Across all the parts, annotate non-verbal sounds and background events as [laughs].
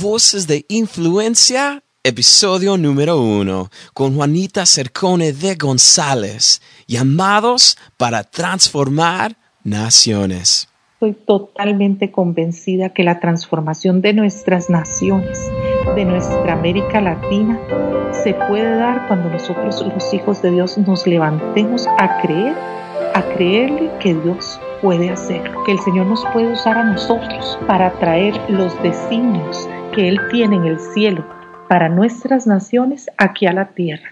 Voces de Influencia, episodio número uno, con Juanita Cercone de González, llamados para transformar naciones. Estoy totalmente convencida que la transformación de nuestras naciones, de nuestra América Latina, se puede dar cuando nosotros los hijos de Dios nos levantemos a creer, a creerle que Dios puede hacerlo, que el Señor nos puede usar a nosotros para traer los designios que Él tiene en el cielo para nuestras naciones aquí a la tierra.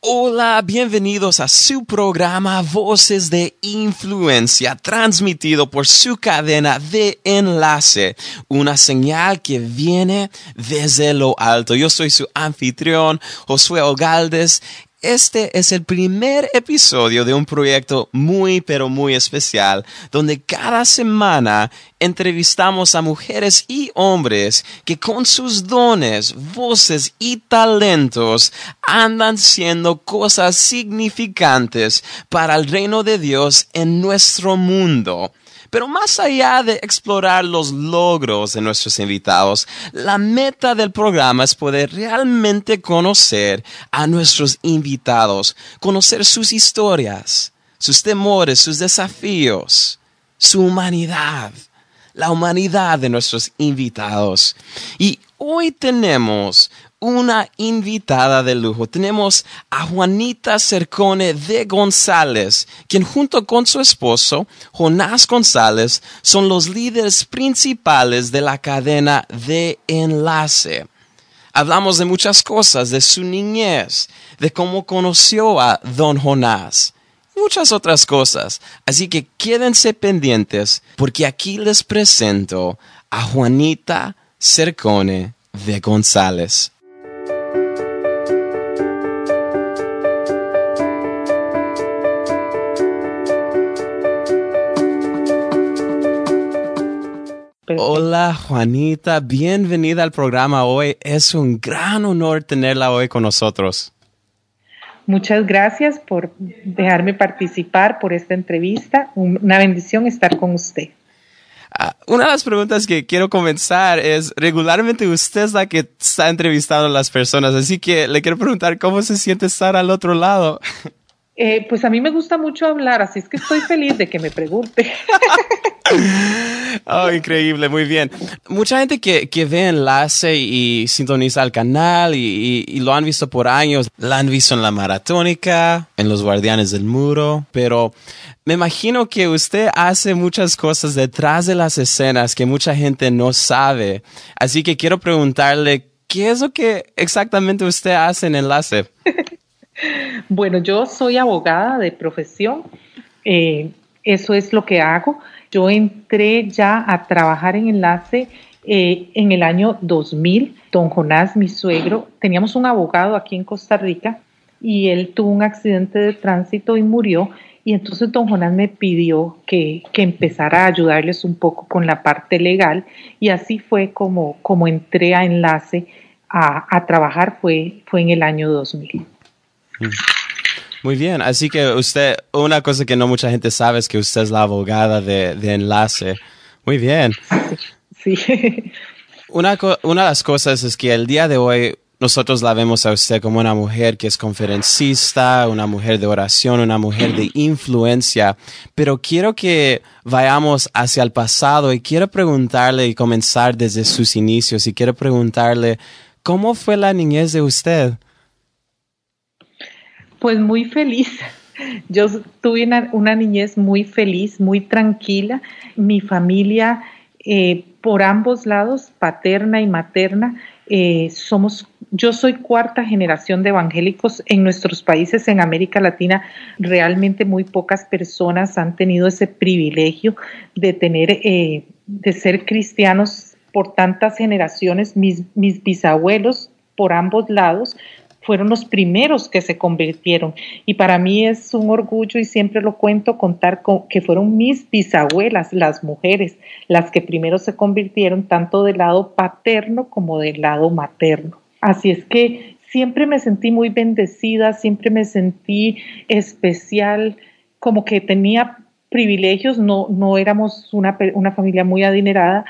Hola, bienvenidos a su programa Voces de Influencia, transmitido por su cadena de enlace, una señal que viene desde lo alto. Yo soy su anfitrión, Josué Ogaldes, este es el primer episodio de un proyecto muy pero muy especial donde cada semana entrevistamos a mujeres y hombres que con sus dones, voces y talentos andan siendo cosas significantes para el reino de Dios en nuestro mundo. Pero más allá de explorar los logros de nuestros invitados, la meta del programa es poder realmente conocer a nuestros invitados, conocer sus historias, sus temores, sus desafíos, su humanidad, la humanidad de nuestros invitados. Y hoy tenemos una invitada de lujo. Tenemos a Juanita Cercone de González, quien junto con su esposo, Jonás González, son los líderes principales de la cadena de enlace. Hablamos de muchas cosas, de su niñez, de cómo conoció a don Jonás, muchas otras cosas. Así que quédense pendientes porque aquí les presento a Juanita Cercone de González. Hola Juanita, bienvenida al programa hoy. Es un gran honor tenerla hoy con nosotros. Muchas gracias por dejarme participar por esta entrevista. Una bendición estar con usted. Ah, una de las preguntas que quiero comenzar es, regularmente usted es la que está entrevistando a las personas, así que le quiero preguntar cómo se siente estar al otro lado. [laughs] Eh, pues a mí me gusta mucho hablar, así es que estoy feliz de que me pregunte. [laughs] oh, increíble, muy bien. Mucha gente que, que ve enlace y sintoniza el canal y, y, lo han visto por años, la han visto en la maratónica, en los guardianes del muro, pero me imagino que usted hace muchas cosas detrás de las escenas que mucha gente no sabe. Así que quiero preguntarle, ¿qué es lo que exactamente usted hace en enlace? [laughs] Bueno, yo soy abogada de profesión, eh, eso es lo que hago. Yo entré ya a trabajar en enlace eh, en el año 2000. Don Jonás, mi suegro, teníamos un abogado aquí en Costa Rica y él tuvo un accidente de tránsito y murió. Y entonces don Jonás me pidió que, que, empezara a ayudarles un poco con la parte legal y así fue como, como entré a enlace a, a trabajar, fue, fue en el año 2000. Muy bien, así que usted, una cosa que no mucha gente sabe es que usted es la abogada de, enlace. Muy bien. Sí. Una, una de las cosas es que el día de hoy nosotros la vemos a usted como una mujer que es conferencista, una mujer de oración, una mujer de influencia, pero quiero que vayamos hacia el pasado y quiero preguntarle y comenzar desde sus inicios y quiero preguntarle, ¿cómo fue la niñez de usted? Pues muy feliz. [laughs] Yo tuve una, niñez muy feliz, muy tranquila. Mi familia, eh, por ambos lados, paterna y materna, eh, somos, yo soy cuarta generación de evangélicos en nuestros países en América Latina. Realmente muy pocas personas han tenido ese privilegio de tener, eh, de ser cristianos por tantas generaciones. Mis, mis bisabuelos por ambos lados fueron los primeros que se convirtieron. Y para mí es un orgullo y siempre lo cuento contar con, que fueron mis bisabuelas, las mujeres, las que primero se convirtieron tanto del lado paterno como del lado materno. Así es que siempre me sentí muy bendecida, siempre me sentí especial, como que tenía privilegios, no, no éramos una, una familia muy adinerada,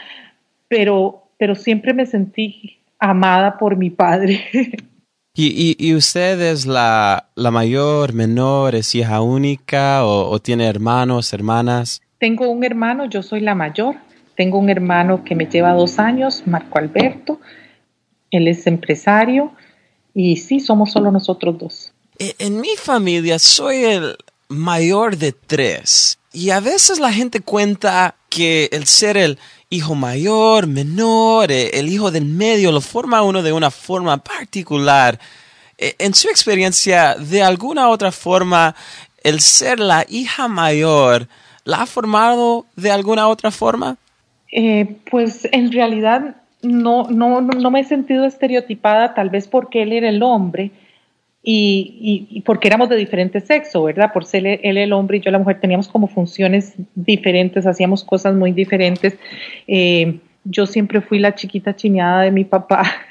pero pero siempre me sentí amada por mi padre. [laughs] ¿Y, y, usted es la, la, mayor, menor, es hija única o, tiene hermanos, hermanas? Tengo un hermano, yo soy la mayor. Tengo un hermano que me lleva dos años, Marco Alberto. Él es empresario y sí, somos solo nosotros dos. E, en mi familia soy el mayor de tres y a veces la gente cuenta que el ser el hijo mayor, menor, eh, el hijo del medio, lo forma uno de una forma particular. Eh, en su experiencia, de alguna otra forma, el ser la hija mayor, ¿la ha formado de alguna otra forma? Eh, pues en realidad no, no, no me he sentido estereotipada, tal vez porque él era el hombre, y, porque éramos de diferente sexo, ¿verdad? Por ser él el hombre y yo la mujer, teníamos como funciones diferentes, hacíamos cosas muy diferentes. Eh, yo siempre fui la chiquita chineada de mi papá [laughs]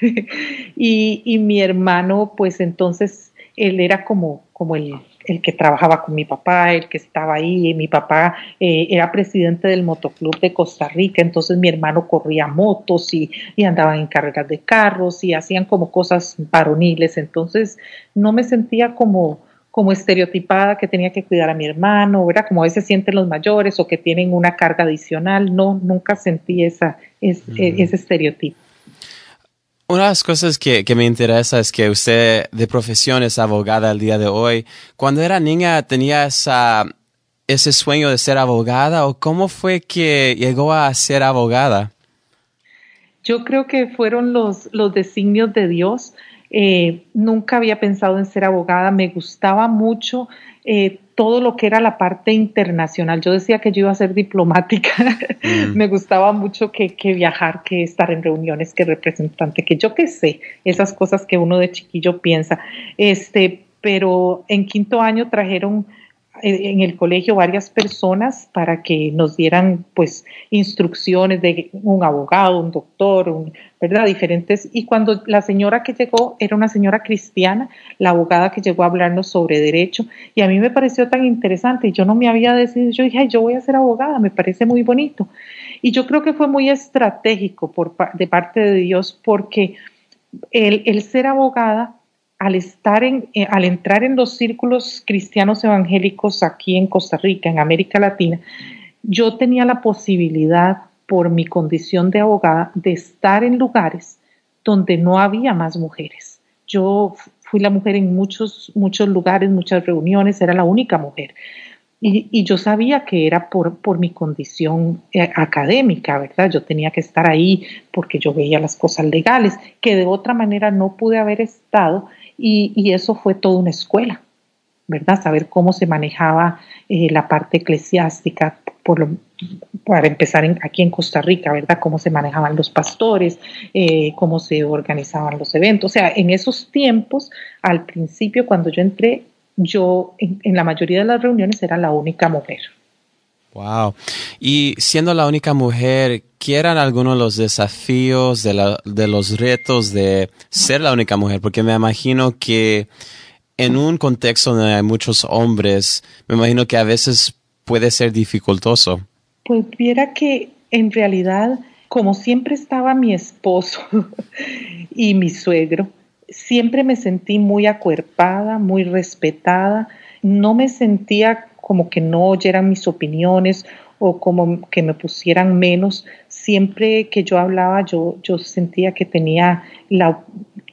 y, y, mi hermano, pues entonces él era como, como el, el que trabajaba con mi papá, el que estaba ahí. Mi papá eh, era presidente del motoclub de Costa Rica, entonces mi hermano corría motos y, y andaban en carreras de carros y hacían como cosas varoniles. Entonces no me sentía como, como estereotipada que tenía que cuidar a mi hermano, era como a veces sienten los mayores o que tienen una carga adicional. No, nunca sentí esa, ese estereotipo. Una de las cosas que, me interesa es que usted de profesión es abogada al día de hoy. Cuando era niña tenía esa, ese sueño de ser abogada o cómo fue que llegó a ser abogada? Yo creo que fueron los, los designios de Dios. Eh, nunca había pensado en ser abogada, me gustaba mucho eh, todo lo que era la parte internacional. Yo decía que yo iba a ser diplomática, mm. [laughs] me gustaba mucho que, que, viajar, que estar en reuniones, que representante, que yo qué sé, esas cosas que uno de chiquillo piensa. Este, pero en quinto año trajeron en el colegio varias personas para que nos dieran pues instrucciones de un abogado, un doctor, ¿verdad? Diferentes. Y cuando la señora que llegó era una señora cristiana, la abogada que llegó a hablarnos sobre derecho, y a mí me pareció tan interesante, yo no me había decidido, yo dije, yo voy a ser abogada, me parece muy bonito. Y yo creo que fue muy estratégico por, de parte de Dios porque el, el ser abogada al estar en, eh, al entrar en los círculos cristianos evangélicos aquí en Costa Rica, en América Latina, yo tenía la posibilidad, por mi condición de abogada, de estar en lugares donde no había más mujeres. Yo fui la mujer en muchos, muchos lugares, muchas reuniones, era la única mujer. Y, yo sabía que era por, por mi condición eh, académica, ¿verdad? Yo tenía que estar ahí porque yo veía las cosas legales, que de otra manera no pude haber estado y, eso fue toda una escuela, ¿verdad? Saber cómo se manejaba eh, la parte eclesiástica, por para empezar aquí en Costa Rica, ¿verdad? Cómo se manejaban los pastores, eh, cómo se organizaban los eventos. O sea, en esos tiempos, al principio, cuando yo entré, yo en, en la mayoría de las reuniones era la única mujer. Wow. Y siendo la única mujer, ¿qué eran algunos de los desafíos, de, de los retos de ser la única mujer? Porque me imagino que en un contexto donde hay muchos hombres, me imagino que a veces puede ser dificultoso. Pues viera que en realidad, como siempre estaba mi esposo [laughs] y mi suegro, siempre me sentí muy acuerpada, muy respetada, no me sentía como que no oyeran mis opiniones o como que me pusieran menos. Siempre que yo hablaba, yo, yo sentía que tenía la,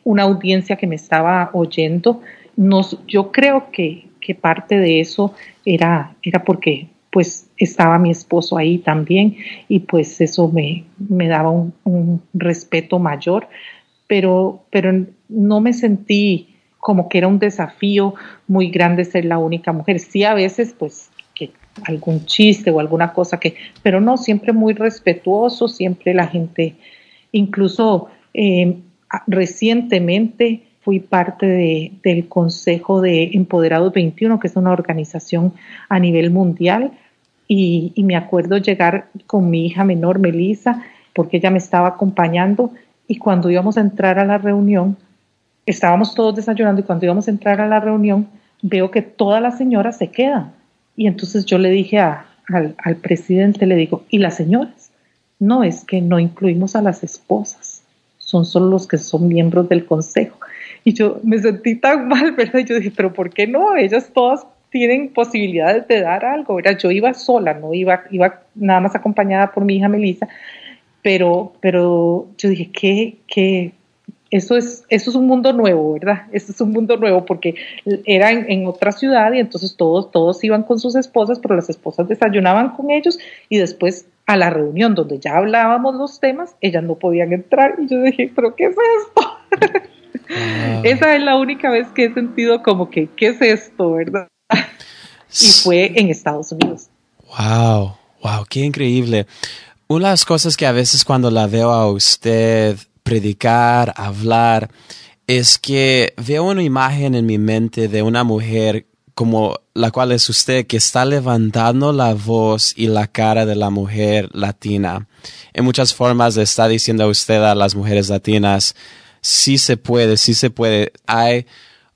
una audiencia que me estaba oyendo. Nos, yo creo que, que parte de eso era, era porque pues estaba mi esposo ahí también y pues eso me, me daba un, un, respeto mayor, pero, pero no me sentí como que era un desafío muy grande ser la única mujer. Sí, a veces, pues, que algún chiste o alguna cosa que, pero no, siempre muy respetuoso, siempre la gente, incluso eh, recientemente fui parte del Consejo de Empoderados 21, que es una organización a nivel mundial, y, y me acuerdo llegar con mi hija menor, Melissa, porque ella me estaba acompañando, y cuando íbamos a entrar a la reunión, estábamos todos desayunando y cuando íbamos a entrar a la reunión, veo que todas las señoras se quedan. Y entonces yo le dije al, presidente, le digo, ¿y las señoras? no es que no incluimos a las esposas, son solo los que son miembros del consejo. Y yo me sentí tan mal, [laughs] ¿verdad? Y yo dije, pero ¿por qué no? Ellas todas tienen posibilidades de dar algo, ¿verdad? Yo iba sola, no iba, iba nada más acompañada por mi hija Melissa, pero, pero yo dije, ¿qué, qué, eso es, eso es un mundo nuevo, ¿verdad? Eso es un mundo nuevo porque era en, otra ciudad y entonces todos, todos iban con sus esposas, pero las esposas desayunaban con ellos y después a la reunión donde ya hablábamos los temas, ellas no podían entrar y yo dije, pero ¿qué es esto? Ah. Esa es la única vez que he sentido como que, ¿qué es esto, verdad? y fue en Estados Unidos. Wow, wow, qué increíble. Una de las cosas que a veces cuando la veo a usted predicar, hablar, es que veo una imagen en mi mente de una mujer como la cual es usted que está levantando la voz y la cara de la mujer latina. En muchas formas está diciendo a usted a las mujeres latinas, sí se puede, sí se puede. Hay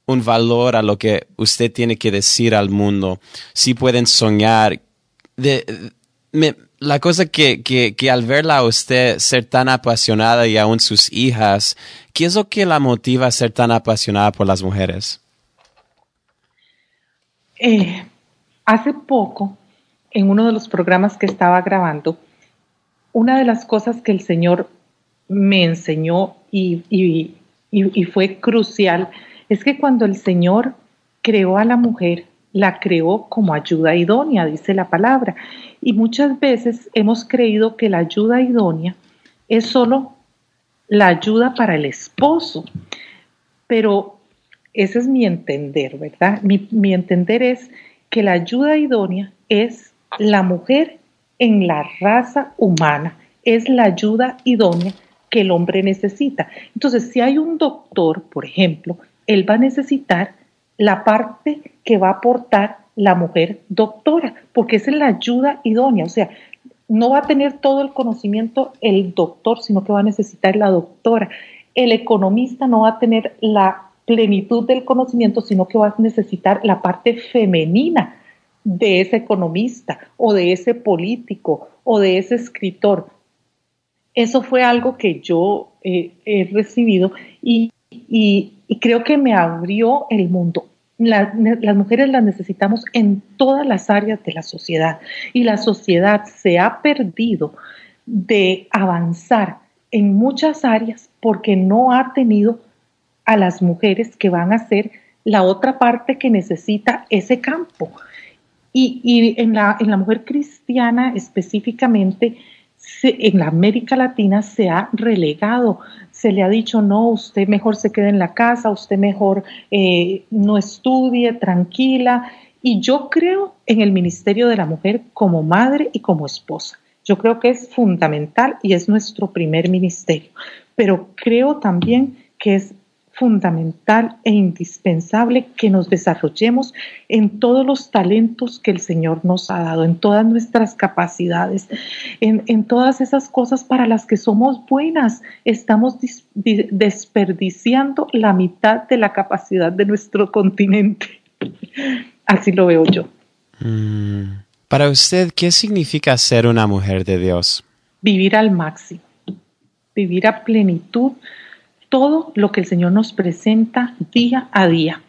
un valor a lo que usted tiene que decir al mundo. Sí pueden soñar. Me, la cosa que, que, que, al verla a usted ser tan apasionada y aún sus hijas, ¿qué es lo que la motiva a ser tan apasionada por las mujeres? Eh, hace poco, en uno de los programas que estaba grabando, una de las cosas que el Señor me enseñó y, y, y fue crucial es que cuando el Señor creó a la mujer, la creó como ayuda idónea, dice la palabra. Y muchas veces hemos creído que la ayuda idónea es solo la ayuda para el esposo. Pero ese es mi entender, ¿verdad? Mi, mi entender es que la ayuda idónea es la mujer en la raza humana, es la ayuda idónea que el hombre necesita. Entonces, si hay un doctor, por ejemplo, él va a necesitar la parte que va a aportar la mujer doctora, porque es la ayuda idónea, o sea, no va a tener todo el conocimiento el doctor, sino que va a necesitar la doctora. El economista no va a tener la plenitud del conocimiento, sino que va a necesitar la parte femenina de ese economista o de ese político o de ese escritor. Eso fue algo que yo eh, he recibido y creo que me abrió el mundo. Las mujeres las necesitamos en todas las áreas de la sociedad y la sociedad se ha perdido de avanzar en muchas áreas porque no ha tenido a las mujeres que van a ser la otra parte que necesita ese campo. Y, y en, la, en la mujer cristiana específicamente, en la América Latina se ha relegado, se le ha dicho, no, usted mejor se quede en la casa, usted mejor eh, no estudie, tranquila. Y yo creo en el ministerio de la mujer como madre y como esposa. Yo creo que es fundamental y es nuestro primer ministerio. Pero creo también que es fundamental e indispensable que nos desarrollemos en todos los talentos que el Señor nos ha dado, en todas nuestras capacidades, en, todas esas cosas para las que somos buenas. Estamos desperdiciando la mitad de la capacidad de nuestro continente. [laughs] Así lo veo yo. Mm. Para usted, ¿qué significa ser una mujer de Dios? Vivir al máximo, vivir a plenitud todo lo que el Señor nos presenta día a día.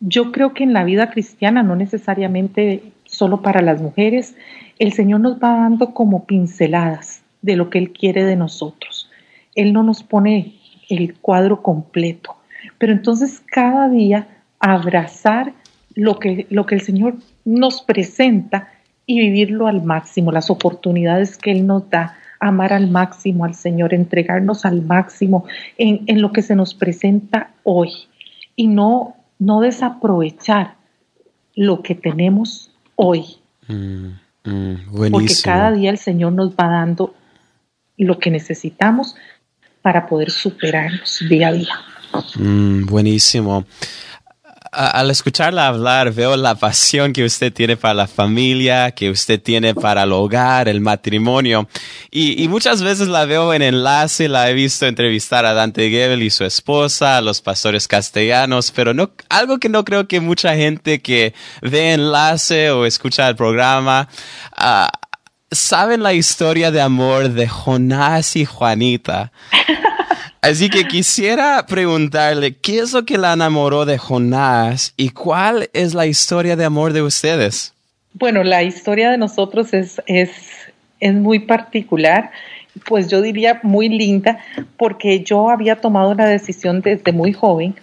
Yo creo que en la vida cristiana, no necesariamente solo para las mujeres, el Señor nos va dando como pinceladas de lo que Él quiere de nosotros. Él no nos pone el cuadro completo, pero entonces cada día abrazar lo que, lo que el Señor nos presenta y vivirlo al máximo, las oportunidades que Él nos da, amar al máximo al Señor, entregarnos al máximo en, lo que se nos presenta hoy y no, no desaprovechar lo que tenemos hoy. Mm, mm, Porque cada día el Señor nos va dando lo que necesitamos para poder superarnos día a día. Mm, buenísimo al escucharla hablar, veo la pasión que usted tiene para la familia, que usted tiene para el hogar, el matrimonio. Y, muchas veces la veo en enlace, la he visto entrevistar a Dante Gebel y su esposa, a los pastores castellanos, pero no, algo que no creo que mucha gente que ve enlace o escucha el programa, uh, saben la historia de amor de Jonás y Juanita. [laughs] Así que quisiera preguntarle, ¿qué es lo que la enamoró de Jonás y cuál es la historia de amor de ustedes? Bueno, la historia de nosotros es, es, es muy particular, pues yo diría muy linda, porque yo había tomado la decisión desde muy joven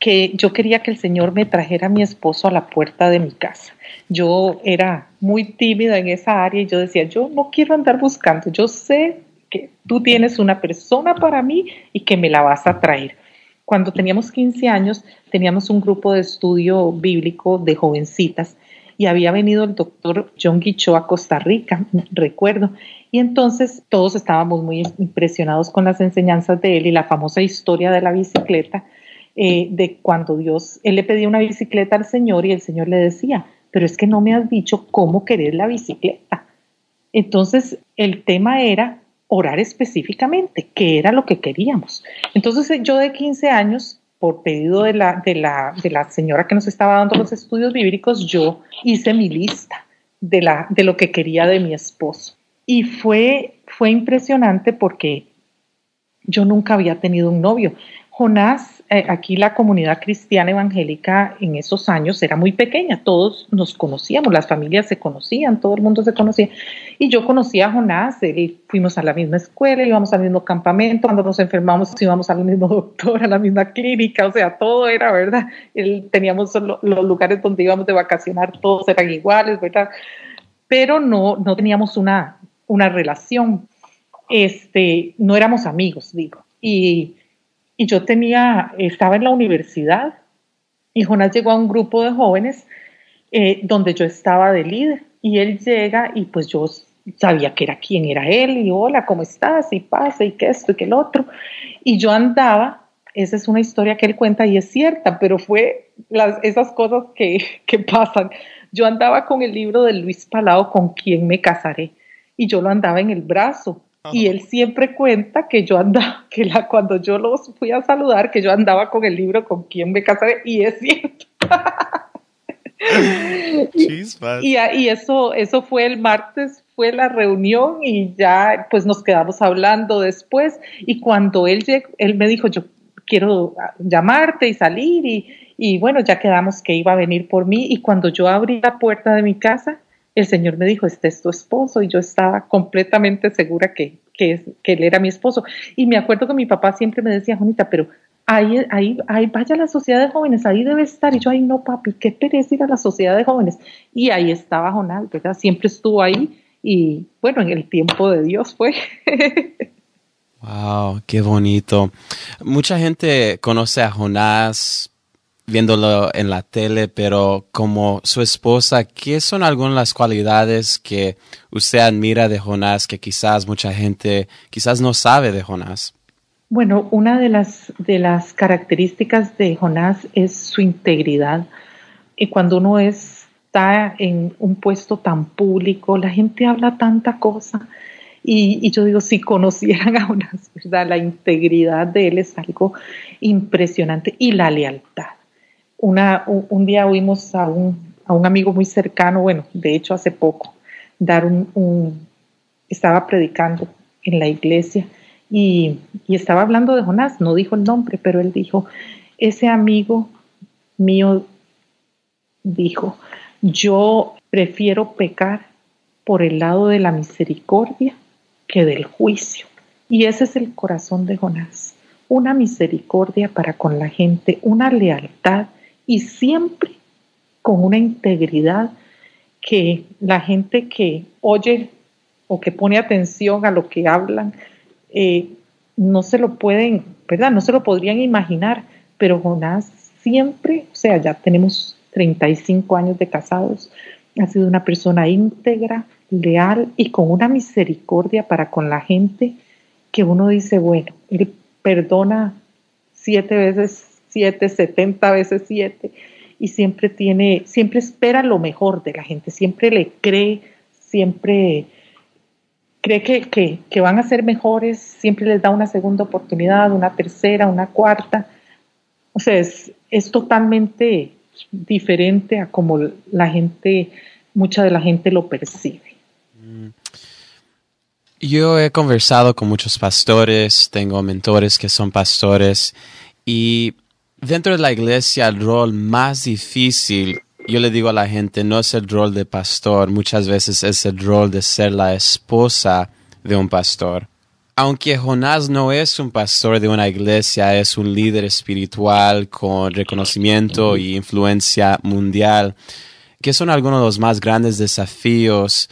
que yo quería que el Señor me trajera a mi esposo a la puerta de mi casa. Yo era muy tímida en esa área y yo decía, yo no quiero andar buscando, yo sé que tú tienes una persona para mí y que me la vas a traer. Cuando teníamos 15 años, teníamos un grupo de estudio bíblico de jovencitas y había venido el doctor John Guicho a Costa Rica, [laughs] recuerdo. Y entonces todos estábamos muy impresionados con las enseñanzas de él y la famosa historia de la bicicleta, eh, de cuando Dios, él le pedía una bicicleta al Señor y el Señor le decía, pero es que no me has dicho cómo querer la bicicleta. Entonces el tema era orar específicamente, qué era lo que queríamos. Entonces eh, yo de 15 años, por pedido de la, de la, de la señora que nos estaba dando los estudios bíblicos, yo hice mi lista de, la, de lo que quería de mi esposo. Y fue, fue impresionante porque yo nunca había tenido un novio. Jonás, eh, aquí la comunidad cristiana evangélica en esos años era muy pequeña, todos nos conocíamos, las familias se conocían, todo el mundo se conocía. Y yo conocía a Jonás, fuimos a la misma escuela, íbamos al mismo campamento, cuando nos enfermamos íbamos al mismo [laughs] doctor, a la misma clínica, o sea, todo era, ¿verdad? teníamos los lugares donde íbamos de vacacionar, todos eran iguales, ¿verdad? Pero no, no teníamos una, una relación, este, no éramos amigos, digo. Y y yo tenía, estaba en la universidad y Jonás llegó a un grupo de jóvenes eh, donde yo estaba de líder y él llega y pues yo sabía que era quién era él y hola, ¿cómo estás? Y pasa y que esto y que el otro. Y yo andaba, esa es una historia que él cuenta y es cierta, pero fue esas cosas que, que pasan. Yo andaba con el libro de Luis Palao, con quien me casaré, y yo lo andaba en el brazo y él siempre cuenta que yo andaba, que la, cuando yo los fui a saludar, que yo andaba con el libro con quien me casaré, y es cierto. [laughs] y, y, eso, eso fue el martes, fue la reunión y ya pues nos quedamos hablando después. Y cuando él llegó, él me dijo, yo quiero llamarte y salir y, y bueno, ya quedamos que iba a venir por mí. Y cuando yo abrí la puerta de mi casa, el Señor me dijo, este es tu esposo, y yo estaba completamente segura que, que, él era mi esposo. Y me acuerdo que mi papá siempre me decía, Jonita, pero ahí, ahí, ahí vaya la sociedad de jóvenes, ahí debe estar. Y yo, ay, no, papi, qué pereza ir a la sociedad de jóvenes. Y ahí estaba Jonás, ¿verdad? Siempre estuvo ahí y bueno, en el tiempo de Dios fue. [laughs] wow, qué bonito. Mucha gente conoce a Jonás viéndolo en la tele, pero como su esposa, ¿qué son algunas las cualidades que usted admira de Jonás que quizás mucha gente quizás no sabe de Jonás? Bueno, una de las, de las características de Jonás es su integridad. Y cuando uno está en un puesto tan público, la gente habla tanta cosa. Y, y, yo digo, si conocieran a Jonás, ¿verdad? La integridad de él es algo impresionante y la lealtad una, un, día oímos a un, amigo muy cercano, bueno, de hecho hace poco, dar un, estaba predicando en la iglesia y, estaba hablando de Jonás, no dijo el nombre, pero él dijo, ese amigo mío dijo, yo prefiero pecar por el lado de la misericordia que del juicio. Y ese es el corazón de Jonás, una misericordia para con la gente, una lealtad y siempre con una integridad que la gente que oye o que pone atención a lo que hablan eh, no se lo pueden, ¿verdad? No se lo podrían imaginar, pero Jonás siempre, o sea, ya tenemos 35 años de casados, ha sido una persona íntegra, leal y con una misericordia para con la gente que uno dice, bueno, él perdona siete veces 7, 70 veces 7 y siempre tiene, siempre espera lo mejor de la gente, siempre le cree, siempre cree que, que, van a ser mejores, siempre les da una segunda oportunidad, una tercera, una cuarta. O sea, es, es totalmente diferente a como la gente, mucha de la gente lo percibe. Mm. Yo he conversado con muchos pastores, tengo mentores que son pastores y dentro de la iglesia el rol más difícil, yo le digo a la gente, no es el rol de pastor, muchas veces es el rol de ser la esposa de un pastor. Aunque Jonás no es un pastor de una iglesia, es un líder espiritual con reconocimiento y influencia mundial, que son algunos de los más grandes desafíos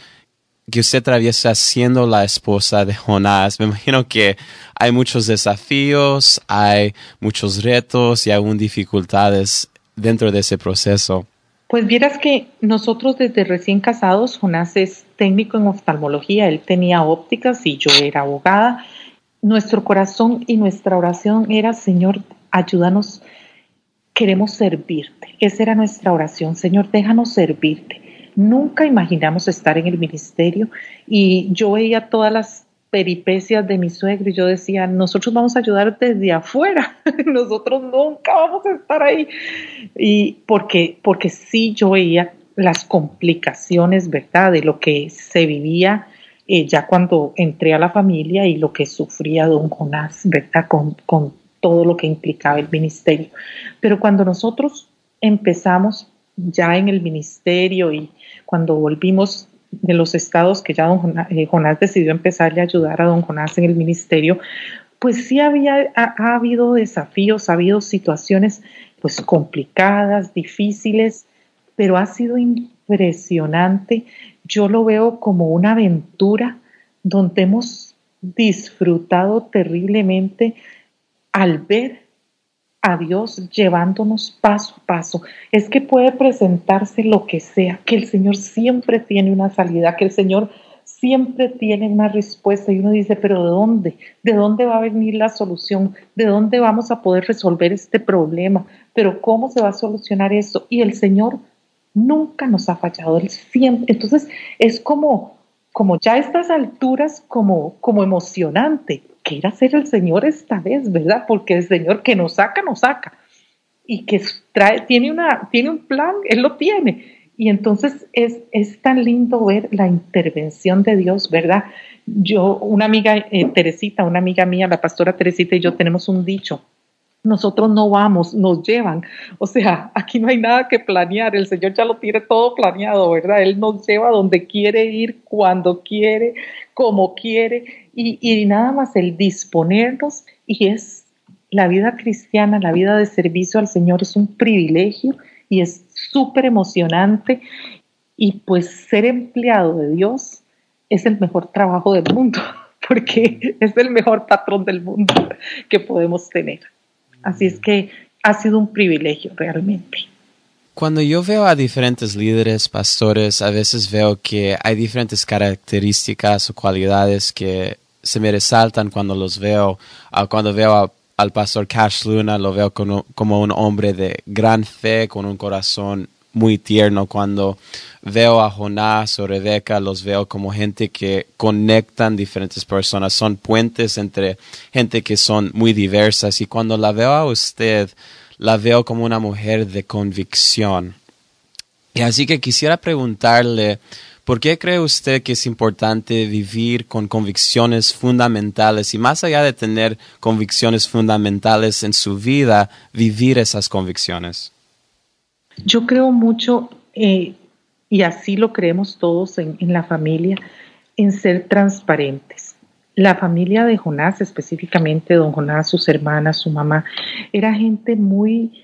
que usted atraviesa siendo la esposa de Jonás. Me imagino que hay muchos desafíos, hay muchos retos y aún dificultades dentro de ese proceso. Pues vieras que nosotros desde recién casados, Jonás es técnico en oftalmología, él tenía ópticas y yo era abogada. Nuestro corazón y nuestra oración era, Señor, ayúdanos, queremos servirte. Esa era nuestra oración, Señor, déjanos servirte. Nunca imaginamos estar en el ministerio y yo veía todas las peripecias de mi suegro y yo decía, nosotros vamos a ayudar desde afuera, [laughs] nosotros nunca vamos a estar ahí. Y porque, porque sí yo veía las complicaciones, ¿verdad?, de lo que se vivía eh, ya cuando entré a la familia y lo que sufría don Jonás, ¿verdad?, con, con todo lo que implicaba el ministerio. Pero cuando nosotros empezamos ya en el ministerio y cuando volvimos de los estados que ya don eh, Jonás, decidió empezarle a ayudar a don Jonás en el ministerio, pues sí había, ha, habido desafíos, ha habido situaciones pues complicadas, difíciles, pero ha sido impresionante. Yo lo veo como una aventura donde hemos disfrutado terriblemente al ver a Dios llevándonos paso a paso. Es que puede presentarse lo que sea, que el Señor siempre tiene una salida, que el Señor siempre tiene una respuesta y uno dice, pero ¿de dónde? ¿De dónde va a venir la solución? ¿De dónde vamos a poder resolver este problema? Pero ¿cómo se va a solucionar esto? Y el Señor nunca nos ha fallado, Él siempre. Entonces es como, como ya a estas alturas, como, como emocionante quiera ser el Señor esta vez, ¿verdad? Porque el Señor que nos saca, nos saca. Y que trae, tiene, una, tiene un plan, Él lo tiene. Y entonces es, es tan lindo ver la intervención de Dios, ¿verdad? Yo, una amiga, eh, Teresita, una amiga mía, la pastora Teresita y yo tenemos un dicho nosotros no vamos, nos llevan. O sea, aquí no hay nada que planear, el Señor ya lo tiene todo planeado, ¿verdad? Él nos lleva donde quiere ir, cuando quiere, como quiere, y, nada más el disponernos, y es la vida cristiana, la vida de servicio al Señor es un privilegio y es súper emocionante, y pues ser empleado de Dios es el mejor trabajo del mundo, [laughs] porque es el mejor patrón del mundo que podemos tener. Así es que ha sido un privilegio realmente. Cuando yo veo a diferentes líderes, pastores, a veces veo que hay diferentes características o cualidades que se me resaltan cuando los veo. Ah, cuando veo al pastor Cash Luna, lo veo como, como un hombre de gran fe, con un corazón muy tierno cuando veo a Jonás o Rebeca, los veo como gente que conectan diferentes personas, son puentes entre gente que son muy diversas y cuando la veo a usted, la veo como una mujer de convicción. Y así que quisiera preguntarle, ¿por qué cree usted que es importante vivir con convicciones fundamentales y más allá de tener convicciones fundamentales en su vida, vivir esas convicciones? Yo creo mucho, eh, y así lo creemos todos en, la familia, en ser transparentes. La familia de Jonás, específicamente don Jonás, sus hermanas, su mamá, era gente muy...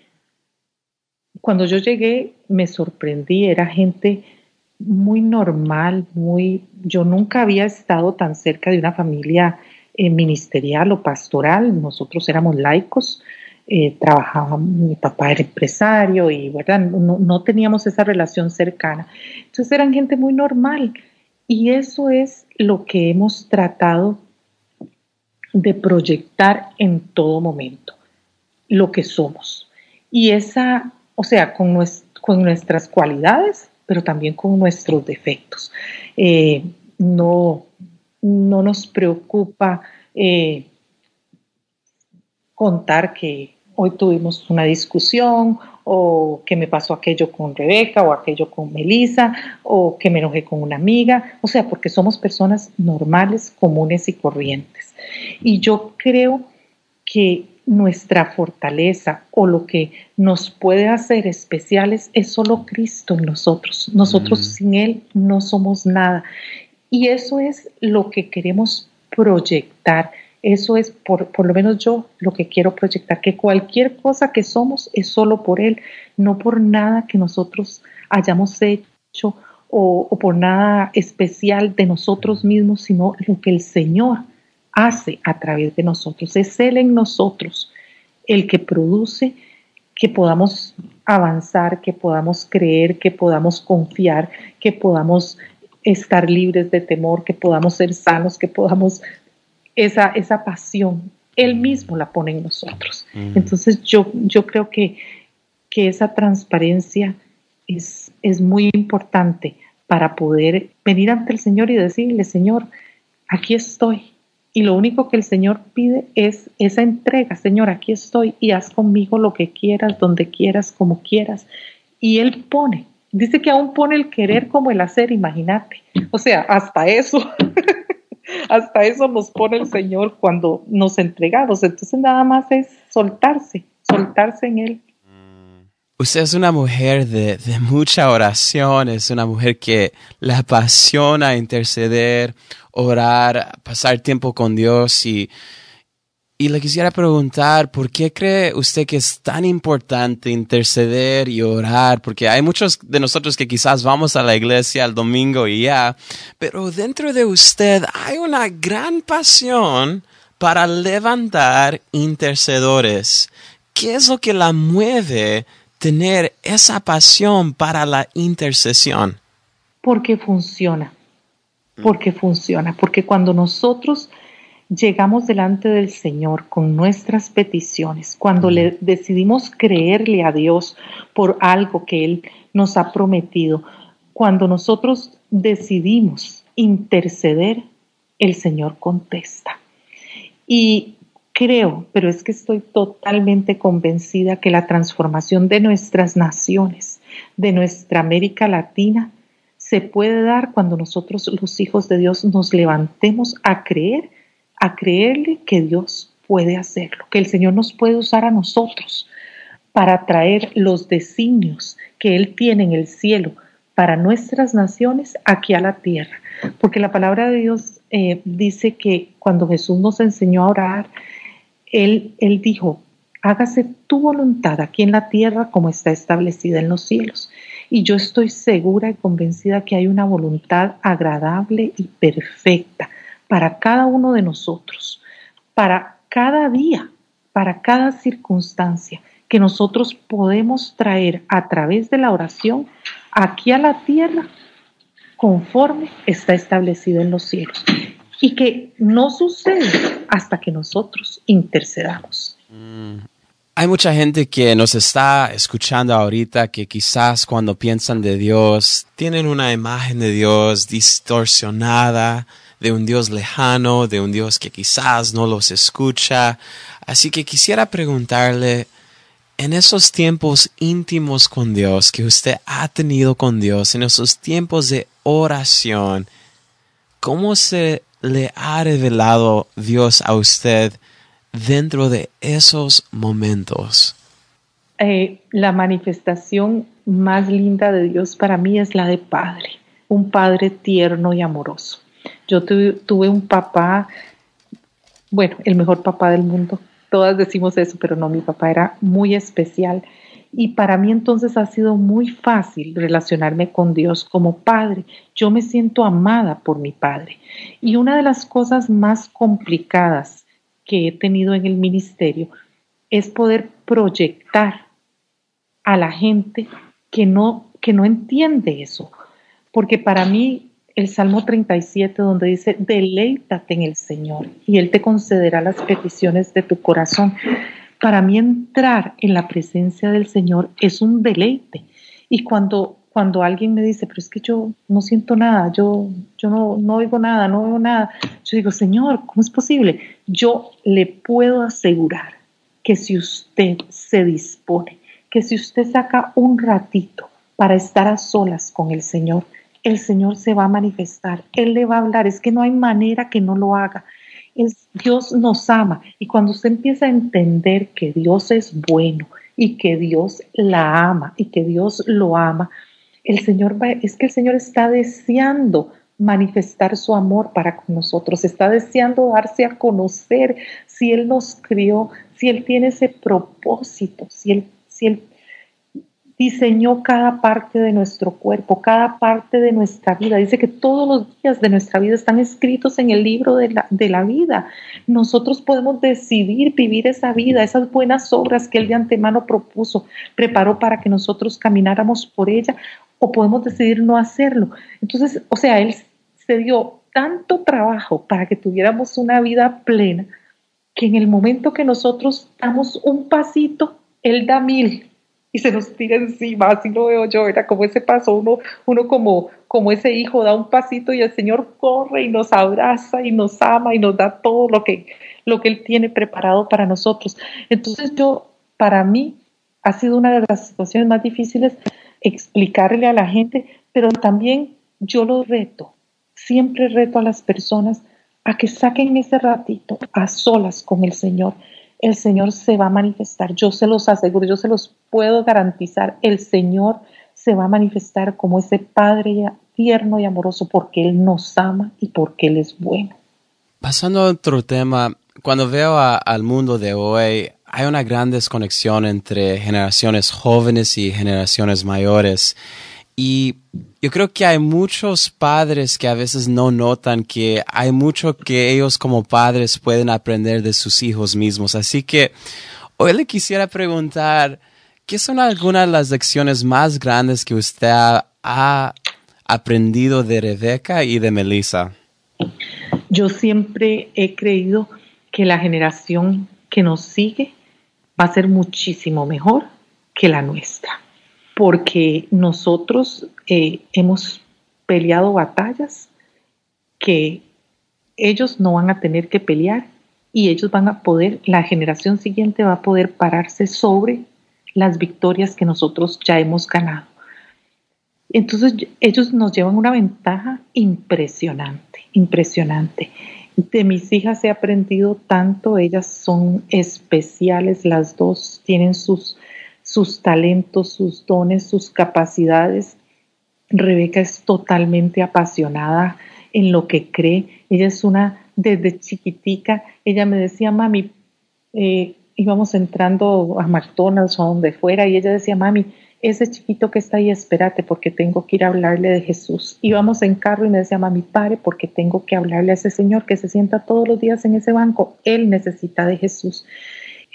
Cuando yo llegué me sorprendí, era gente muy normal, muy... Yo nunca había estado tan cerca de una familia eh, ministerial o pastoral, nosotros éramos laicos, eh, trabajaba, mi papá era empresario y ¿verdad? No, teníamos esa relación cercana. Entonces eran gente muy normal y eso es lo que hemos tratado de proyectar en todo momento, lo que somos. Y esa, o sea, con, con nuestras cualidades, pero también con nuestros defectos. Eh, no, no nos preocupa eh, contar que hoy tuvimos una discusión o que me pasó aquello con Rebeca o aquello con Melissa o que me enojé con una amiga, o sea, porque somos personas normales, comunes y corrientes. Y yo creo que nuestra fortaleza o lo que nos puede hacer especiales es solo Cristo en nosotros. Nosotros mm. sin Él no somos nada. Y eso es lo que queremos proyectar. Eso es, por, por, lo menos yo, lo que quiero proyectar, que cualquier cosa que somos es solo por Él, no por nada que nosotros hayamos hecho o, o por nada especial de nosotros mismos, sino lo que el Señor hace a través de nosotros. Es Él en nosotros el que produce que podamos avanzar, que podamos creer, que podamos confiar, que podamos estar libres de temor, que podamos ser sanos, que podamos esa, esa pasión. Él mismo la pone en nosotros. Entonces yo, yo creo que, que esa transparencia es, es muy importante para poder venir ante el Señor y decirle, Señor, aquí estoy, y lo único que el Señor pide es esa entrega, Señor, aquí estoy y haz conmigo lo que quieras, donde quieras, como quieras. Y Él pone, dice que aún pone el querer como el hacer, imagínate. O sea, hasta eso, [laughs] hasta eso nos pone el Señor cuando nos entregamos. Entonces nada más es soltarse, soltarse en Él. Usted es una mujer de, de, mucha oración, es una mujer que le apasiona interceder, orar, pasar tiempo con Dios y, y le quisiera preguntar, ¿por qué cree usted que es tan importante interceder y orar? Porque hay muchos de nosotros que quizás vamos a la iglesia el domingo y ya, pero dentro de usted hay una gran pasión para levantar intercedores. ¿Qué es lo que la mueve tener esa pasión para la intercesión? Porque funciona, porque funciona, porque cuando nosotros llegamos delante del Señor con nuestras peticiones, cuando le decidimos creerle a Dios por algo que Él nos ha prometido, cuando nosotros decidimos interceder, el Señor contesta. Y Creo, pero es que estoy totalmente convencida que la transformación de nuestras naciones, de nuestra América Latina, se puede dar cuando nosotros los hijos de Dios nos levantemos a creer, a creerle que Dios puede hacerlo, que el Señor nos puede usar a nosotros para traer los designios que Él tiene en el cielo para nuestras naciones aquí a la tierra. Porque la palabra de Dios eh, dice que cuando Jesús nos enseñó a orar, él, dijo, hágase tu voluntad aquí en la tierra como está establecida en los cielos. Y yo estoy segura y convencida que hay una voluntad agradable y perfecta para cada uno de nosotros, para cada día, para cada circunstancia que nosotros podemos traer a través de la oración aquí a la tierra conforme está establecido en los cielos y que no sucede hasta que nosotros intercedamos. Mm. Hay mucha gente que nos está escuchando ahorita que quizás cuando piensan de Dios tienen una imagen de Dios distorsionada, de un Dios lejano, de un Dios que quizás no los escucha. Así que quisiera preguntarle, en esos tiempos íntimos con Dios que usted ha tenido con Dios, en esos tiempos de oración, ¿cómo se le ha revelado Dios a usted dentro de esos momentos? Eh, la manifestación más linda de Dios para mí es la de Padre, un Padre tierno y amoroso. Yo tuve un papá, bueno, el mejor papá del mundo. Todas decimos eso, pero no, mi papá era muy especial y para mí entonces ha sido muy fácil relacionarme con Dios como Padre. Yo me siento amada por mi Padre. Y una de las cosas más complicadas que he tenido en el ministerio es poder proyectar a la gente que no, que no entiende eso. Porque para mí el Salmo 37 donde dice, deleítate en el Señor y Él te concederá las peticiones de tu corazón para mí entrar en la presencia del Señor es un deleite. Y cuando, cuando alguien me dice, pero es que yo no siento nada, yo, yo no, no oigo nada, no veo nada, yo digo, Señor, ¿cómo es posible? Yo le puedo asegurar que si usted se dispone, que si usted saca un ratito para estar a solas con el Señor, el Señor se va a manifestar, Él le va a hablar, es que no hay manera que no lo haga. Dios nos ama. Y cuando usted empieza a entender que Dios es bueno y que Dios la ama y que Dios lo ama, el Señor va, es que el Señor está deseando manifestar su amor para con nosotros, está deseando darse a conocer si Él nos crió, si Él tiene ese propósito, si Él, si Él diseñó cada parte de nuestro cuerpo, cada parte de nuestra vida. Dice que todos los días de nuestra vida están escritos en el libro de la, de la, vida. Nosotros podemos decidir vivir esa vida, esas buenas obras que Él de antemano propuso, preparó para que nosotros camináramos por ella, o podemos decidir no hacerlo. Entonces, o sea, Él se dio tanto trabajo para que tuviéramos una vida plena, que en el momento que nosotros damos un pasito, Él da mil y se nos tira encima, así lo veo yo, era como ese paso, uno, uno como, como ese hijo da un pasito y el Señor corre y nos abraza y nos ama y nos da todo lo que, lo que Él tiene preparado para nosotros. Entonces yo, para mí, ha sido una de las situaciones más difíciles explicarle a la gente, pero también yo lo reto, siempre reto a las personas a que saquen ese ratito a solas con el Señor el Señor se va a manifestar. Yo se los aseguro, yo se los puedo garantizar. El Señor se va a manifestar como ese Padre tierno y amoroso porque Él nos ama y porque Él es bueno. Pasando a otro tema, cuando veo al mundo de hoy, hay una gran desconexión entre generaciones jóvenes y generaciones mayores. Y yo creo que hay muchos padres que a veces no notan que hay mucho que ellos como padres pueden aprender de sus hijos mismos. Así que hoy le quisiera preguntar, ¿qué son algunas de las lecciones más grandes que usted ha, aprendido de Rebeca y de Melissa? Yo siempre he creído que la generación que nos sigue va a ser muchísimo mejor que la nuestra porque nosotros eh, hemos peleado batallas que ellos no van a tener que pelear y ellos van a poder, la generación siguiente va a poder pararse sobre las victorias que nosotros ya hemos ganado. Entonces ellos nos llevan una ventaja impresionante, impresionante. De mis hijas he aprendido tanto, ellas son especiales, las dos tienen sus sus talentos, sus dones, sus capacidades. Rebeca es totalmente apasionada en lo que cree. Ella es una, desde chiquitica, ella me decía, mami, eh, íbamos entrando a McDonald's o a donde fuera, y ella decía, mami, ese chiquito que está ahí, espérate porque tengo que ir a hablarle de Jesús. Íbamos en carro y me decía, mami, pare porque tengo que hablarle a ese señor que se sienta todos los días en ese banco. Él necesita de Jesús.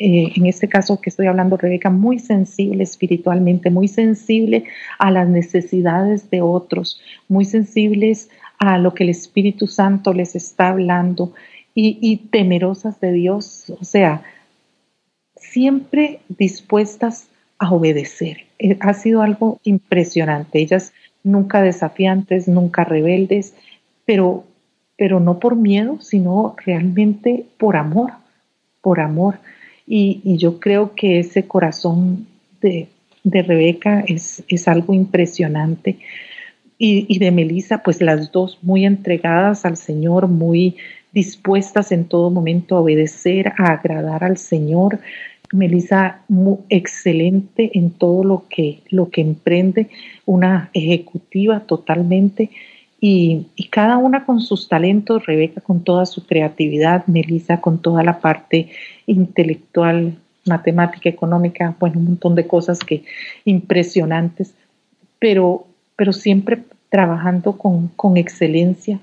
Eh, en este caso que estoy hablando, Rebeca, muy sensible espiritualmente, muy sensible a las necesidades de otros, muy sensibles a lo que el Espíritu Santo les está hablando y, temerosas de Dios, o sea, siempre dispuestas a obedecer. Eh, ha sido algo impresionante. Ellas nunca desafiantes, nunca rebeldes, pero, pero no por miedo, sino realmente por amor, por amor. Y, yo creo que ese corazón de, Rebeca es, es, algo impresionante. Y, de Melissa, pues las dos muy entregadas al Señor, muy dispuestas en todo momento a obedecer, a agradar al Señor. Melissa muy excelente en todo lo que, lo que emprende, una ejecutiva totalmente y, cada una con sus talentos, Rebeca con toda su creatividad, Melissa con toda la parte intelectual, matemática, económica, bueno, un montón de cosas que impresionantes, pero, pero siempre trabajando con, con excelencia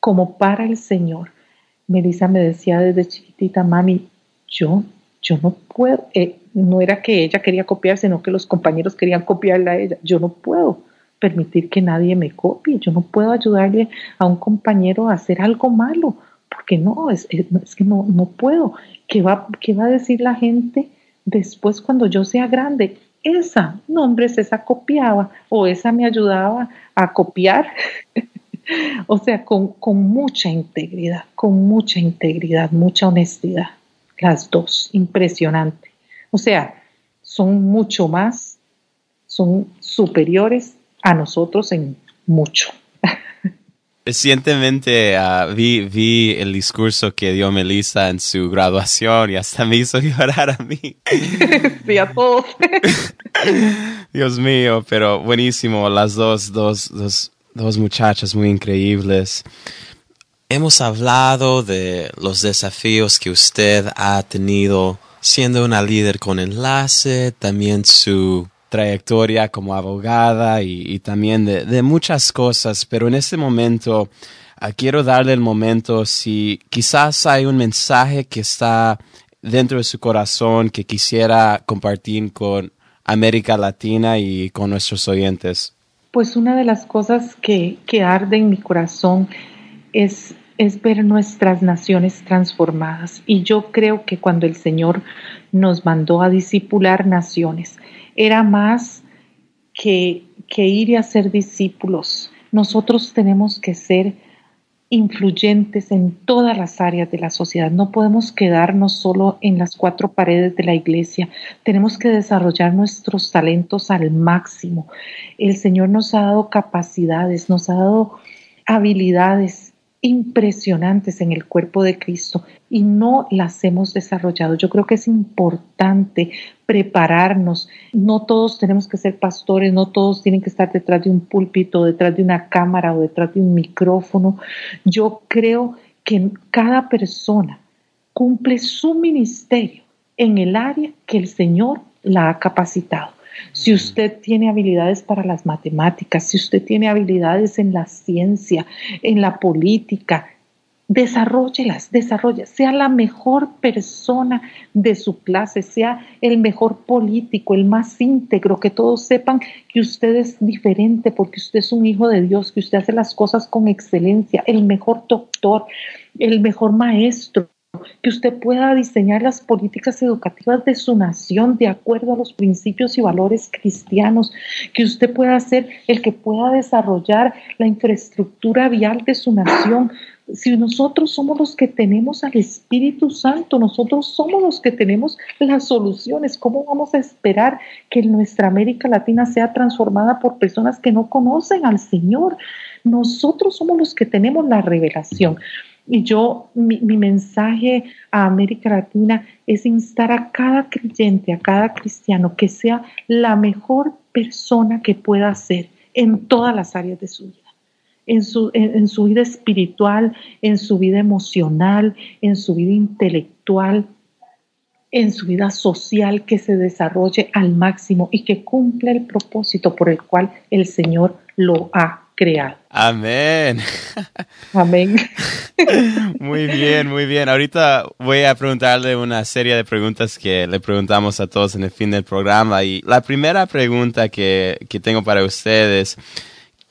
como para el Señor. Melissa me decía desde chiquitita, mami, yo, yo no puedo, eh, no era que ella quería copiar, sino que los compañeros querían copiarla a ella, yo no puedo permitir que nadie me copie. Yo no puedo ayudarle a un compañero a hacer algo malo, porque no, es, que no, puedo. ¿Qué va, ¿Qué va a decir la gente después cuando yo sea grande? Esa, no hombre, esa copiaba o esa me ayudaba a copiar. [laughs] o sea, con, con mucha integridad, con mucha integridad, mucha honestidad. Las dos, impresionante. O sea, son mucho más, son superiores a nosotros en mucho. Recientemente ah, vi, vi el discurso que dio Melissa en su graduación y hasta me hizo [laughs] llorar a mí. [laughs] sí, a todos. [laughs] Dios mío, pero buenísimo, las dos, dos, dos, dos muchachas muy increíbles. Hemos hablado de los desafíos que usted ha tenido siendo una líder con enlace, también su trayectoria como abogada y, también de, muchas cosas, pero en este momento ah, quiero darle el momento si quizás hay un mensaje que está dentro de su corazón que quisiera compartir con América Latina y con nuestros oyentes. Pues una de las cosas que, que arde en mi corazón es, es ver nuestras naciones transformadas. Y yo creo que cuando el Señor nos mandó a discipular naciones, era más que, que ir y hacer discípulos. Nosotros tenemos que ser influyentes en todas las áreas de la sociedad. No podemos quedarnos solo en las cuatro paredes de la iglesia. Tenemos que desarrollar nuestros talentos al máximo. El Señor nos ha dado capacidades, nos ha dado habilidades impresionantes en el cuerpo de Cristo y no las hemos desarrollado. Yo creo que es importante prepararnos. No todos tenemos que ser pastores, no todos tienen que estar detrás de un púlpito, detrás de una cámara o detrás de un micrófono. Yo creo que cada persona cumple su ministerio en el área que el Señor la ha capacitado. Si usted tiene habilidades para las matemáticas, si usted tiene habilidades en la ciencia, en la política, desarrollelas, desarrolle, sea la mejor persona de su clase, sea el mejor político, el más íntegro, que todos sepan que usted es diferente porque usted es un hijo de Dios, que usted hace las cosas con excelencia, el mejor doctor, el mejor maestro, que usted pueda diseñar las políticas educativas de su nación de acuerdo a los principios y valores cristianos, que usted pueda ser el que pueda desarrollar la infraestructura vial de su nación. Si nosotros somos los que tenemos al Espíritu Santo, nosotros somos los que tenemos las soluciones. ¿Cómo vamos a esperar que nuestra América Latina sea transformada por personas que no conocen al Señor? Nosotros somos los que tenemos la revelación. Y yo, mi, mensaje a América Latina es instar a cada creyente, a cada cristiano, que sea la mejor persona que pueda ser en todas las áreas de su vida. En su, en su vida espiritual, en su vida emocional, en su vida intelectual, en su vida social, que se desarrolle al máximo y que cumpla el propósito por el cual el Señor lo ha creado. Amén. Amén. [laughs] Muy bien, muy bien. Ahorita voy a preguntarle una serie de preguntas que le preguntamos a todos en el fin del programa. Y la primera pregunta que, que tengo para ustedes,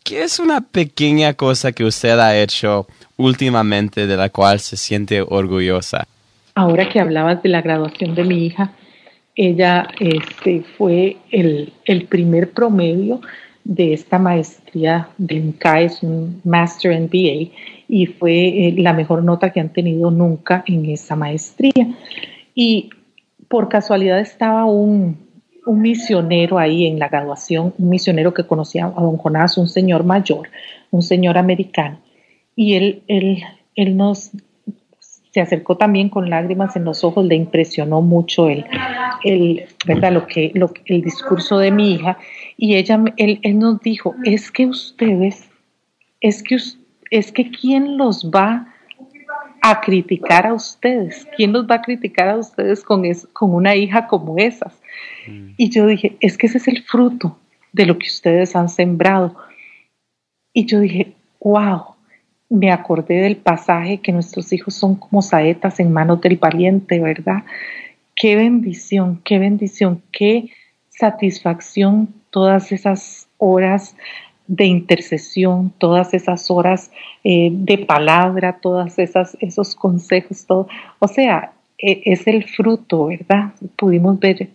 ¿qué es una pequeña cosa que usted ha hecho últimamente de la cual se siente orgullosa? Ahora que hablabas de la graduación de mi hija, ella este, fue el, el primer promedio de esta maestría del es un Master MBA, y fue eh, la mejor nota que han tenido nunca en esa maestría. Y por casualidad estaba un, un misionero ahí en la graduación, un misionero que conocía a don Jonás, un señor mayor, un señor americano, y él, él, él nos se acercó también con lágrimas en los ojos, le impresionó mucho el, el, ¿verdad? Lo que, lo, el discurso de mi hija y ella, él, él nos dijo, es que ustedes, es que, es que quién los va a criticar a ustedes, quién los va a criticar a ustedes con, con una hija como esas. Mm. Y yo dije, es que ese es el fruto de lo que ustedes han sembrado. Y yo dije, wow, me acordé del pasaje que nuestros hijos son como saetas en manos del valiente, ¿verdad? Qué bendición, qué bendición, qué satisfacción todas esas horas de intercesión, todas esas horas eh, de palabra, todas esas esos consejos, todo, o sea, e, es el fruto, ¿verdad? Pudimos ver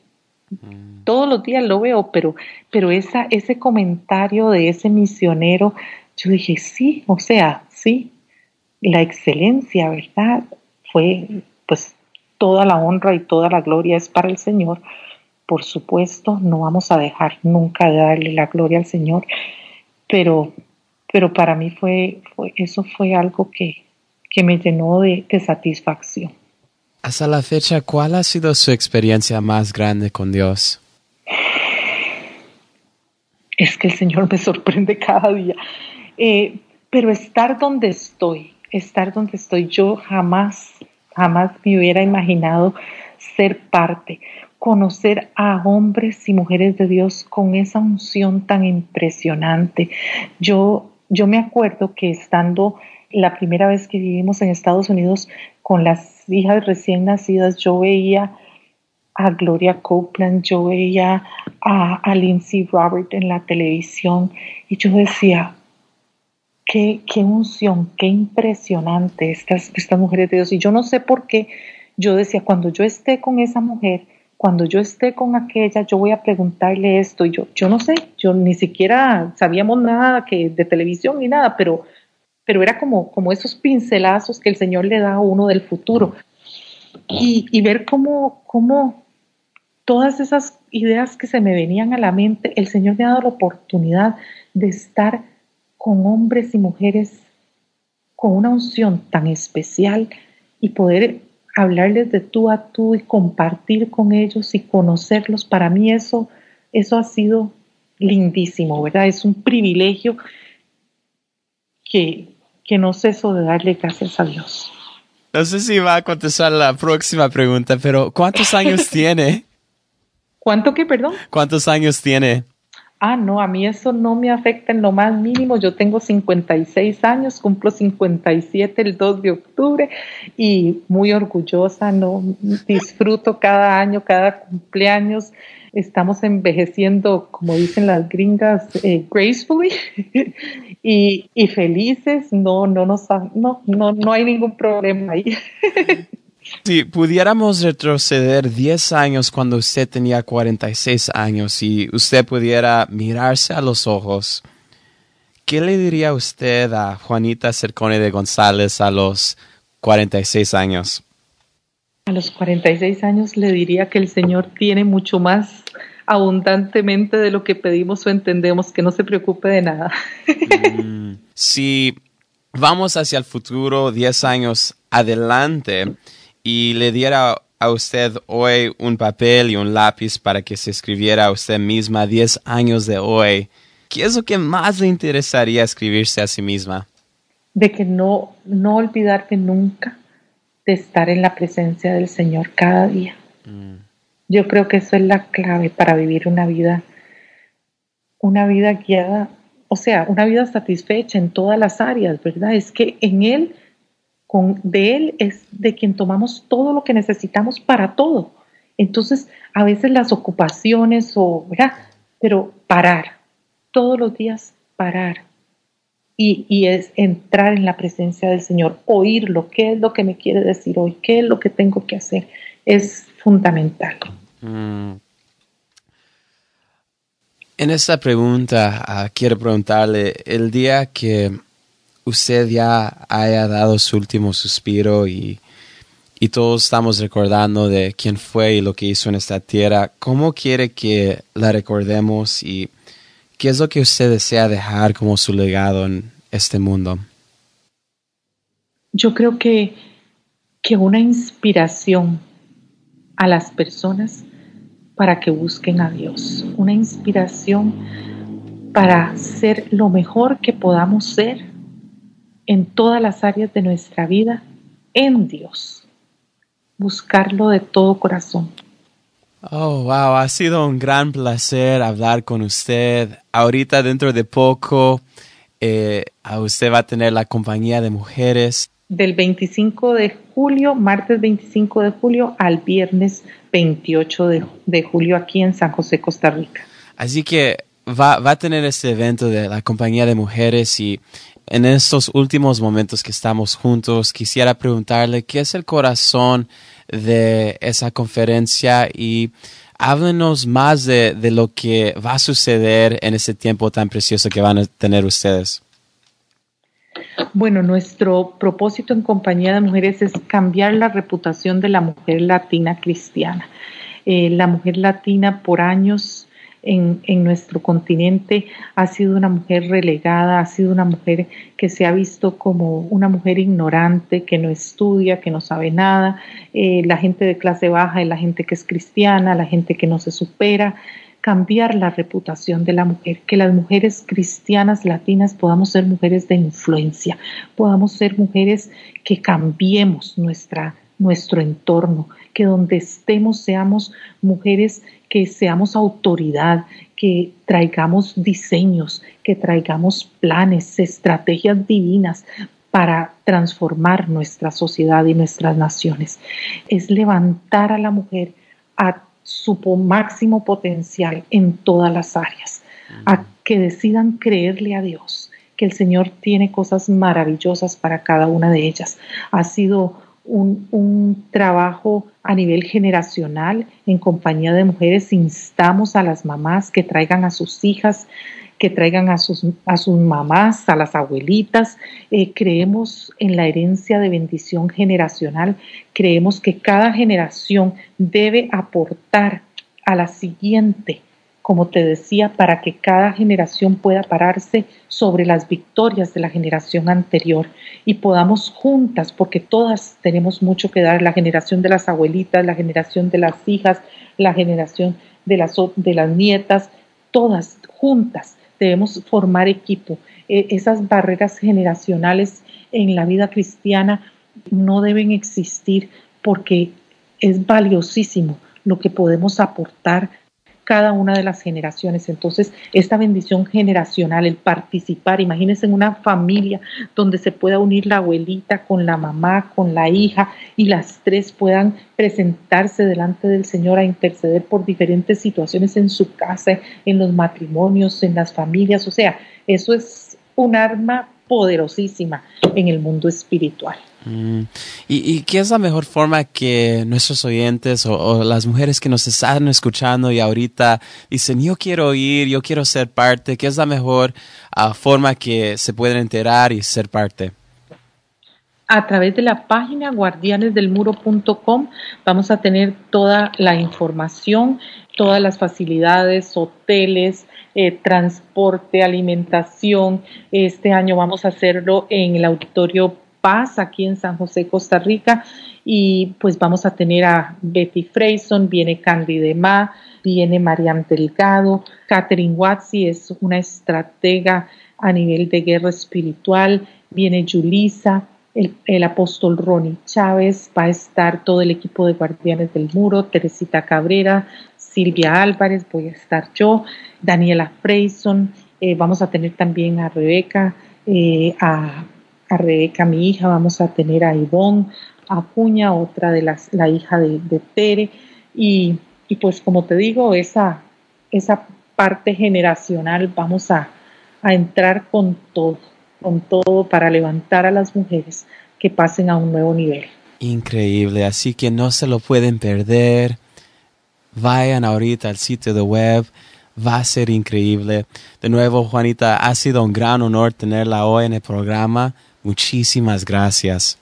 mm. todos los días lo veo, pero pero esa ese comentario de ese misionero, yo dije, sí, o sea, sí, la excelencia, ¿verdad? Fue pues toda la honra y toda la gloria es para el Señor, por supuesto, no vamos a dejar nunca de darle la gloria al Señor, pero, pero para mí fue, fue eso fue algo que, que me llenó de, de satisfacción. Hasta la fecha, ¿cuál ha sido su experiencia más grande con Dios? Es que el Señor me sorprende cada día. Eh, pero estar donde estoy, estar donde estoy, yo jamás, jamás me hubiera imaginado ser parte, conocer a hombres y mujeres de Dios con esa unción tan impresionante. Yo, yo me acuerdo que estando la primera vez que vivimos en Estados Unidos con las hijas recién nacidas, yo veía a Gloria Copeland, yo veía a, a Lindsay Robert en la televisión y yo decía, qué, unción, qué impresionante estas, estas mujeres de Dios. Y yo no sé por qué yo decía, cuando yo esté con esa mujer, cuando yo esté con aquella, yo voy a preguntarle esto. Y yo, yo no sé, yo ni siquiera sabíamos nada que de televisión ni nada, pero pero era como, como esos pincelazos que el Señor le da a uno del futuro. Y, ver cómo, cómo todas esas ideas que se me venían a la mente, el Señor me ha dado la oportunidad de estar con hombres y mujeres con una unción tan especial y poder hablarles de tú a tú y compartir con ellos y conocerlos. Para mí eso, eso ha sido lindísimo, ¿verdad? Es un privilegio que, que no ceso de darle gracias a Dios. No sé si va a contestar la próxima pregunta, pero ¿cuántos años [laughs] tiene? ¿Cuánto que, perdón? ¿Cuántos años tiene? Ah, no, a mí eso no me afecta en lo más mínimo. Yo tengo 56 años, cumplo 57 el 2 de octubre y muy orgullosa, no disfruto cada año, cada cumpleaños estamos envejeciendo, como dicen las gringas, eh, gracefully [laughs] y, y, felices, no, no, nos, no, no, no hay ningún problema ahí. [laughs] Si pudiéramos retroceder 10 años cuando usted tenía 46 años y usted pudiera mirarse a los ojos, ¿qué le diría usted a Juanita Cercone de González a los 46 años? A los 46 años le diría que el Señor tiene mucho más abundantemente de lo que pedimos o entendemos, que no se preocupe de nada. Mm, si vamos hacia el futuro, 10 años adelante, y le diera a usted hoy un papel y un lápiz para que se escribiera a usted misma 10 años de hoy, ¿qué es lo que más le interesaría escribirse a sí misma? De que no, no olvidarte nunca de estar en la presencia del Señor cada día. Mm. Yo creo que eso es la clave para vivir una vida, una vida guiada, o sea, una vida satisfecha en todas las áreas, ¿verdad? Es que en Él, de Él es de quien tomamos todo lo que necesitamos para todo. Entonces, a veces las ocupaciones o. Pero parar, todos los días parar, y, es entrar en la presencia del Señor, oírlo, qué es lo que me quiere decir hoy, qué es lo que tengo que hacer, es fundamental. Mm. En esta pregunta ah, quiero preguntarle, el día que usted ya haya dado su último suspiro y, y todos estamos recordando de quién fue y lo que hizo en esta tierra, ¿cómo quiere que la recordemos y qué es lo que usted desea dejar como su legado en, este mundo? Yo creo que, que una inspiración a las personas para que busquen a Dios, una inspiración para ser lo mejor que podamos ser en todas las áreas de nuestra vida en Dios, buscarlo de todo corazón. Oh, wow, ha sido un gran placer hablar con usted. Ahorita dentro de poco eh, usted va a tener la compañía de mujeres. Del 25 de julio, martes 25 de julio, al viernes 28 de, julio aquí en San José, Costa Rica. Así que va, va a tener este evento de la compañía de mujeres y en estos últimos momentos que estamos juntos, quisiera preguntarle qué es el corazón de esa conferencia y háblenos más de, lo que va a suceder en ese tiempo tan precioso que van a tener ustedes. Bueno, nuestro propósito en Compañía de Mujeres es cambiar la reputación de la mujer latina cristiana. Eh, la mujer latina por años en, nuestro continente ha sido una mujer relegada, ha sido una mujer que se ha visto como una mujer ignorante, que no estudia, que no sabe nada. Eh, la gente de clase baja la gente que es cristiana, la gente que no se supera cambiar la reputación de la mujer, que las mujeres cristianas latinas podamos ser mujeres de influencia, podamos ser mujeres que cambiemos nuestra, nuestro entorno, que donde estemos seamos mujeres que seamos autoridad, que traigamos diseños, que traigamos planes, estrategias divinas para transformar nuestra sociedad y nuestras naciones. Es levantar a la mujer a su máximo potencial en todas las áreas, a que decidan creerle a Dios, que el Señor tiene cosas maravillosas para cada una de ellas. Ha sido un, trabajo a nivel generacional en compañía de mujeres. Instamos a las mamás que traigan a sus hijas, que traigan a sus, a sus mamás, a las abuelitas. Eh, creemos en la herencia de bendición generacional. Creemos que cada generación debe aportar a la siguiente como te decía, para que cada generación pueda pararse sobre las victorias de la generación anterior y podamos juntas, porque todas tenemos mucho que dar, la generación de las abuelitas, la generación de las hijas, la generación de las, de las nietas, todas juntas debemos formar equipo. E, esas barreras generacionales en la vida cristiana no deben existir porque es valiosísimo lo que podemos aportar cada una de las generaciones. Entonces, esta bendición generacional, el participar, imagínense en una familia donde se pueda unir la abuelita con la mamá, con la hija, y las tres puedan presentarse delante del Señor a interceder por diferentes situaciones en su casa, en los matrimonios, en las familias. O sea, eso es un arma poderosísima en el mundo espiritual. Mm. ¿Y, qué es la mejor forma que nuestros oyentes o, las mujeres que nos están escuchando y ahorita dicen, yo quiero ir, yo quiero ser parte? ¿Qué es la mejor ah, forma que se pueden enterar y ser parte? a través de la página guardianesdelmuro.com vamos a tener toda la información, todas las facilidades, hoteles, eh, transporte, alimentación. Este año vamos a hacerlo en el auditorio Paz aquí en San José, Costa Rica. Y pues vamos a tener a Betty Freyson, viene Candy Ma, viene Mariam Delgado, Catherine Watsi es una estratega a nivel de guerra espiritual, viene Julisa, el, el, apóstol Ronnie Chávez, va a estar todo el equipo de Guardianes del Muro, Teresita Cabrera, Silvia Álvarez, voy a estar yo, Daniela Freyson, eh, vamos a tener también a Rebeca, eh, a Rebeca, mi hija, vamos a tener a Ivonne Acuña, otra de las, la hija de, Tere, y, pues como te digo, esa, esa parte generacional vamos a, a entrar con todo, con todo para levantar a las mujeres que pasen a un nuevo nivel. Increíble, así que no se lo pueden perder. Vayan ahorita al sitio de web, va a ser increíble. De nuevo, Juanita, ha sido un gran honor tenerla hoy en el programa. Muchísimas gracias.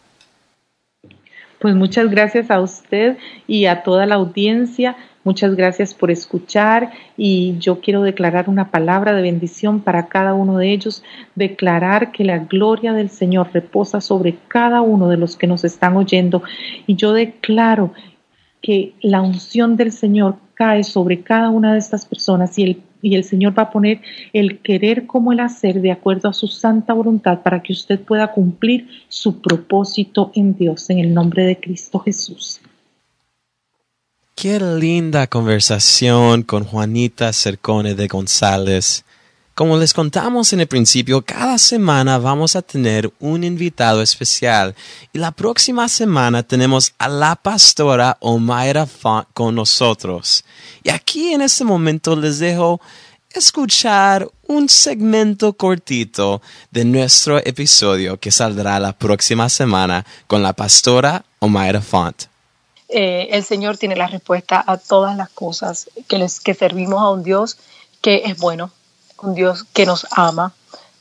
Pues muchas gracias a usted y a toda la audiencia. Muchas gracias por escuchar y yo quiero declarar una palabra de bendición para cada uno de ellos, declarar que la gloria del Señor reposa sobre cada uno de los que nos están oyendo y yo declaro que la unción del Señor cae sobre cada una de estas personas y el y el Señor va a poner el querer como el hacer de acuerdo a su santa voluntad para que usted pueda cumplir su propósito en Dios en el nombre de Cristo Jesús. Qué linda conversación con Juanita Cercone de González. Como les contamos en el principio, cada semana vamos a tener un invitado especial y la próxima semana tenemos a la pastora Omaira Font con nosotros. Y aquí en este momento les dejo escuchar un segmento cortito de nuestro episodio que saldrá la próxima semana con la pastora Omaira Font. Eh, el Señor tiene la respuesta a todas las cosas que, les, que servimos a un Dios que es bueno, un Dios que nos ama,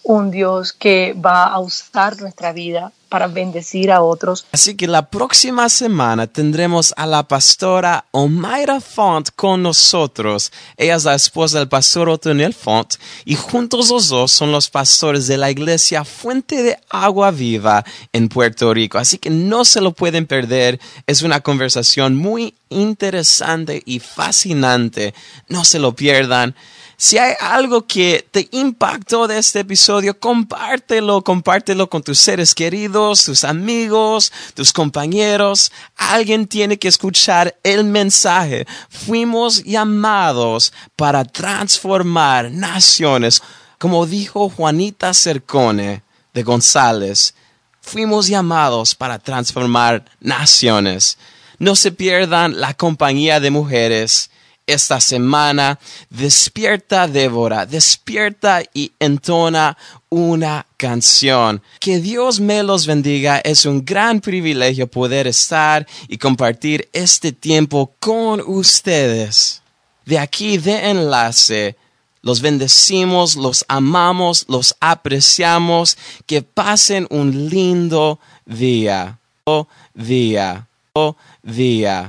un Dios que va a usar nuestra vida para bendecir a otros. Así que la próxima semana tendremos a la pastora Omaira Font con nosotros. Ella es la esposa del pastor Otoniel Font y juntos los dos son los pastores de la iglesia Fuente de Agua Viva en Puerto Rico. Así que no se lo pueden perder. Es una conversación muy interesante y fascinante. No se lo pierdan. Si hay algo que te impactó de este episodio, compártelo, compártelo con tus seres queridos, tus amigos, tus compañeros. Alguien tiene que escuchar el mensaje. Fuimos llamados para transformar naciones. Como dijo Juanita Cercone de González, fuimos llamados para transformar naciones. No se pierdan la compañía de mujeres esta semana. Despierta, Débora, despierta y entona una canción. Que Dios me los bendiga. Es un gran privilegio poder estar y compartir este tiempo con ustedes. De aquí de enlace. Los bendecimos, los amamos, los apreciamos. Que pasen un lindo día. Oh, día. Oh, día.